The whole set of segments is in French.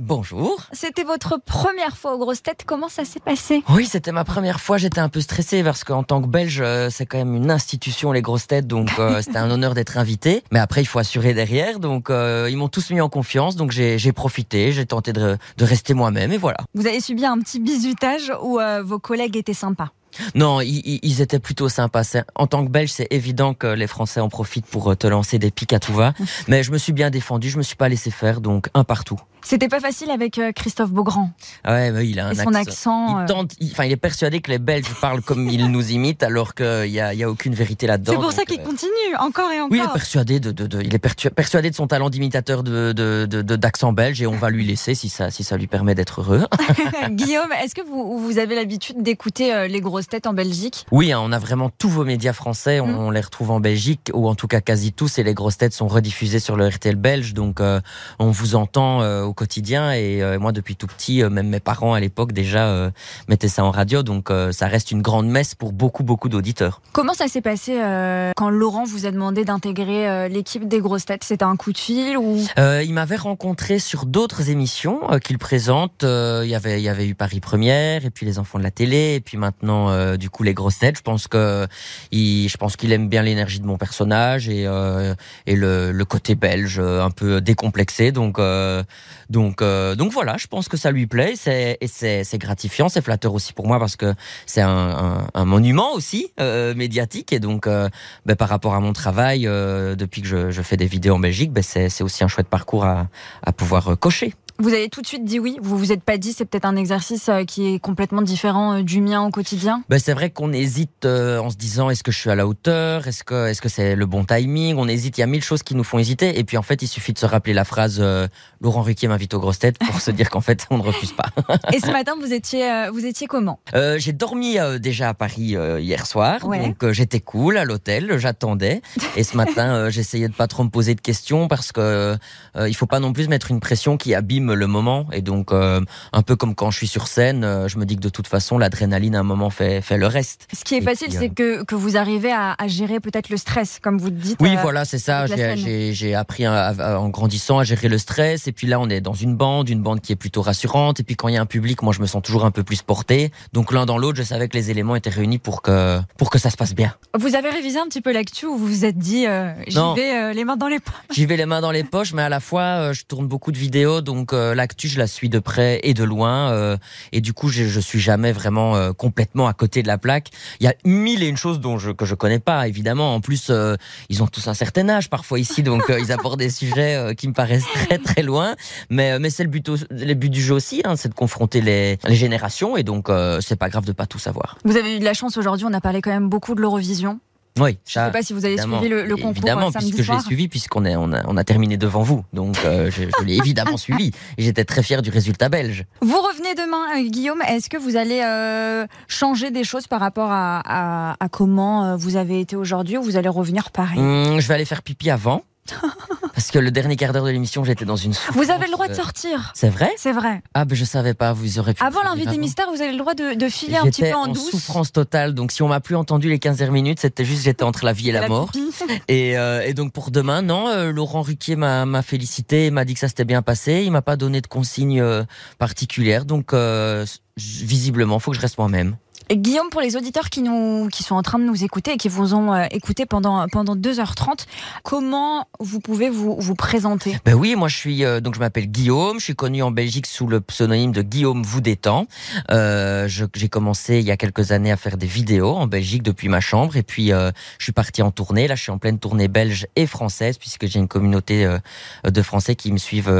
Bonjour. C'était votre première fois aux grosses têtes. Comment ça s'est passé? Oui, c'était ma première fois. J'étais un peu stressé parce qu'en tant que Belge, euh, c'est quand même une institution les grosses têtes, donc euh, c'était un honneur d'être invité. Mais après, il faut assurer derrière, donc euh, ils m'ont tous mis en confiance, donc j'ai profité, j'ai tenté de, de rester moi-même et voilà. Vous avez subi un petit bisutage ou euh, vos collègues étaient sympas Non, ils, étaient plutôt sympas. En tant que Belge, c'est évident que les Français en profitent pour te lancer des pics à tout va. Mais je me suis bien défendu, je me suis pas laissé faire, donc un partout. C'était pas facile avec euh, Christophe Beaugrand Ah Ouais, mais il a un et son accent. Il euh, tente, il- enfin, il est persuadé que les Belges parlent comme ils nous imitent, alors qu'il y a, aucune vérité là-dedans. C'est pour ça qu'il euh, continue encore et encore. Oui, il est persuadé de, de, de- il est persuadé de son talent d'imitateur de, d'accent belge et on va lui laisser si ça, si ça lui permet d'être heureux. Guillaume, est-ce que vous, vous avez l'habitude d'écouter les grosses têtes en Belgique? Oui, hein, on a vraiment tous vos médias français, on, Mm. on les retrouve en Belgique ou en tout cas quasi tous et les grosses têtes sont rediffusées sur le RTL belge, donc euh, on vous entend euh, au quotidien et euh, moi depuis tout petit, euh, même mes parents à l'époque déjà euh, mettaient ça en radio, donc ça reste une grande messe pour beaucoup beaucoup d'auditeurs. Comment ça s'est passé quand Laurent vous a demandé d'intégrer l'équipe des grosses têtes? C'était un coup de fil ou? Il m'avait rencontré sur d'autres émissions qu'il présente. Il y avait il y avait eu Paris Première et puis les enfants de la télé et puis maintenant du coup les grosses têtes. Je pense que il, je pense qu'il aime bien l'énergie de mon personnage et et le, le côté belge un peu décomplexé. Donc euh, donc euh, donc voilà, je pense que ça lui plaît. C'est et c'est c'est gratifiant, c'est flatteur aussi pour moi parce que c'est un, un, un monument aussi euh, médiatique et donc euh, ben, par rapport à mon travail euh, depuis que je, je fais des vidéos en Belgique, ben, c'est c'est aussi un chouette parcours à, à pouvoir cocher. Vous avez tout de suite dit oui Vous vous êtes pas dit c'est peut-être un exercice euh, qui est complètement différent euh, du mien au quotidien? Ben, c'est vrai qu'on hésite euh, en se disant est-ce que je suis à la hauteur, est-ce que est-ce que c'est le bon timing? On hésite, il y a mille choses qui nous font hésiter. Et puis en fait, il suffit de se rappeler la phrase euh, Laurent Ruquier m'invite aux grosses têtes pour se dire qu'en fait on ne refuse pas. Et ce matin, vous étiez, euh, vous étiez comment? Euh, j'ai dormi déjà à Paris hier soir, Ouais. donc j'étais cool à l'hôtel, j'attendais. Et ce matin, j'essayais de pas trop me poser de questions parce que il faut pas non plus mettre une pression qui abîme le moment. Et donc, euh, un peu comme quand je suis sur scène, euh, je me dis que de toute façon, l'adrénaline à un moment fait fait le reste. Ce qui est Et facile, puis, euh, c'est que, que vous arrivez à, à gérer peut-être le stress, comme vous dites. Oui, voilà, c'est ça. J'ai- scène. J'ai j'ai appris à- à- en grandissant à gérer le stress. Et puis là, on est dans une bande, une bande qui est plutôt rassurante. Et puis quand il y a un public, moi, je me sens toujours un peu plus porté. Donc l'un dans l'autre, je savais que les éléments étaient réunis pour que pour que ça se passe bien. Vous avez révisé un petit peu l'actu ou vous vous êtes dit, j'y Non. vais les mains dans les poches J'y vais les mains dans les poches, mais à la fois, je tourne beaucoup de vidéos, donc euh, l'actu, je la suis de près et de loin. euh, et du coup, je, suis jamais vraiment euh, complètement à côté de la plaque. Il y a mille et une choses dont je, que je connais pas, évidemment. En plus, ils ont tous un certain âge parfois ici, donc ils abordent des sujets qui me paraissent très très loin. Mais, c'est le but, du jeu aussi, hein, c'est de confronter les, les générations, et donc c'est pas grave de pas tout savoir. Vous avez eu de la chance aujourd'hui, on a parlé quand même beaucoup de l'Eurovision. Oui, Je ne sais pas si vous avez évidemment. suivi le, le concours Évidemment, euh, samedi puisque je l'ai suivi, puisqu'on on a, on a terminé devant vous. Donc, euh, je, je l'ai évidemment suivi. Et j'étais très fier du résultat belge. Vous revenez demain, euh, Guillaume. Est-ce que vous allez euh, changer des choses par rapport à, à- à comment vous avez été aujourd'hui ou vous allez revenir pareil? Hum, je vais aller faire pipi avant. Parce que le dernier quart d'heure de l'émission, j'étais dans une souffrance. Vous avez le droit de sortir. C'est vrai? C'est vrai. Ah, ben je savais pas, vous aurez pu. Avant l'invité mystère, vous avez le droit de, de filer un petit peu en en douce. souffrance totale, donc si on m'a plus entendu les 15 dernières minutes, c'était juste j'étais entre la vie et la, La mort. Et, euh, et donc pour demain, non, euh, Laurent Ruquier m'a félicité, m'a dit que ça s'était bien passé, il m'a pas donné de consignes euh, particulières, donc euh, visiblement, faut que je reste moi-même. Guillaume, pour les auditeurs qui, nous, qui sont en train de nous écouter et qui vous ont euh, écouté pendant, pendant 2h30, comment vous pouvez vous, vous présenter? Ben oui, moi je suis euh, donc je m'appelle Guillaume, je suis connu en Belgique sous le pseudonyme de Guillaume Voudétan. Euh, j'ai commencé il y a quelques années à faire des vidéos en Belgique depuis ma chambre et puis euh, je suis parti en tournée. Là, je suis en pleine tournée belge et française puisque j'ai une communauté de Français qui me suivent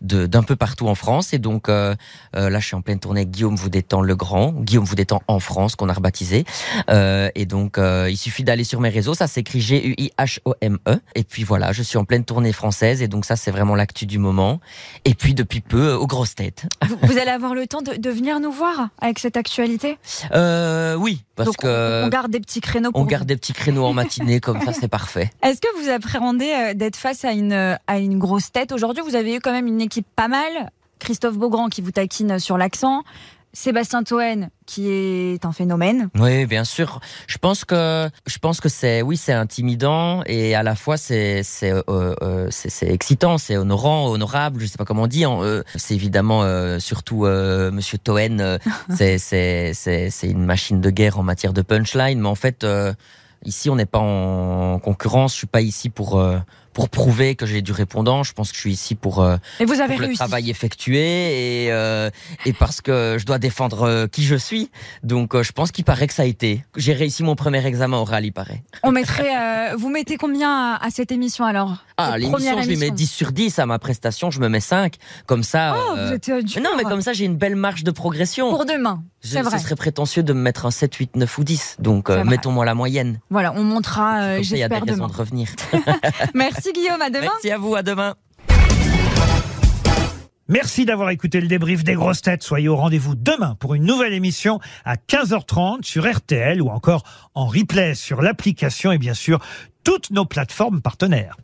d'un peu partout en France et donc là je suis en pleine tournée avec Guillaume Voudétan le Grand, Guillaume Voudétan en en France qu'on a rebaptisé. Euh, et donc, euh, il suffit d'aller sur mes réseaux. Ça s'écrit G-U-I-H-O-M-E. Et puis voilà, je suis en pleine tournée française. Et donc ça, c'est vraiment l'actu du moment. Et puis depuis peu, euh, aux grosses têtes. Vous, allez avoir le temps de, de venir nous voir avec cette actualité? Euh, oui, parce Donc, que on, garde des petits créneaux pour on vous. garde des petits créneaux en matinée comme ça, c'est parfait. Est-ce que vous appréhendez d'être face à une, à une grosse tête? Aujourd'hui, vous avez eu quand même une équipe pas mal. Christophe Beaugrand qui vous taquine sur l'accent. Sébastien Toen qui est un phénomène. Oui, bien sûr. Je pense que je pense que c'est oui, c'est intimidant et à la fois c'est c'est euh, euh, excitant, c'est honorant, honorable. Je sais pas comment on dit. euh, c'est évidemment euh, surtout Monsieur Toen. c'est c'est c'est une machine de guerre en matière de punchline. Mais en fait, ici on n'est pas en concurrence. Je suis pas ici pour pour prouver que j'ai du répondant. Je pense que je suis ici pour euh, Et vous avez pour le travail effectué et, euh, et parce que je dois défendre euh, qui je suis. Donc euh, je pense qu'il paraît que ça a été. J'ai réussi mon premier examen oral, il paraît. On mettrait, vous mettez combien à, à cette émission alors? Ah, l'émission, je lui mets émission. 10 sur 10. À ma prestation, je me mets 5. Comme ça. Oh, vous êtes dur. Non, mais comme ça, j'ai une belle marge de progression. Pour demain, Je- vrai. Ce serait prétentieux de me mettre un 7, 8, 9 ou 10. Donc, mettons-moi la moyenne. Voilà, on montera, Comme ça, il y a des j'espère, raisons demain. de revenir. Merci Guillaume, à demain. Merci à vous, à demain. Merci d'avoir écouté le débrief des grosses têtes. Soyez au rendez-vous demain pour une nouvelle émission à 15h30 sur RTL ou encore en replay sur l'application et bien sûr toutes nos plateformes partenaires.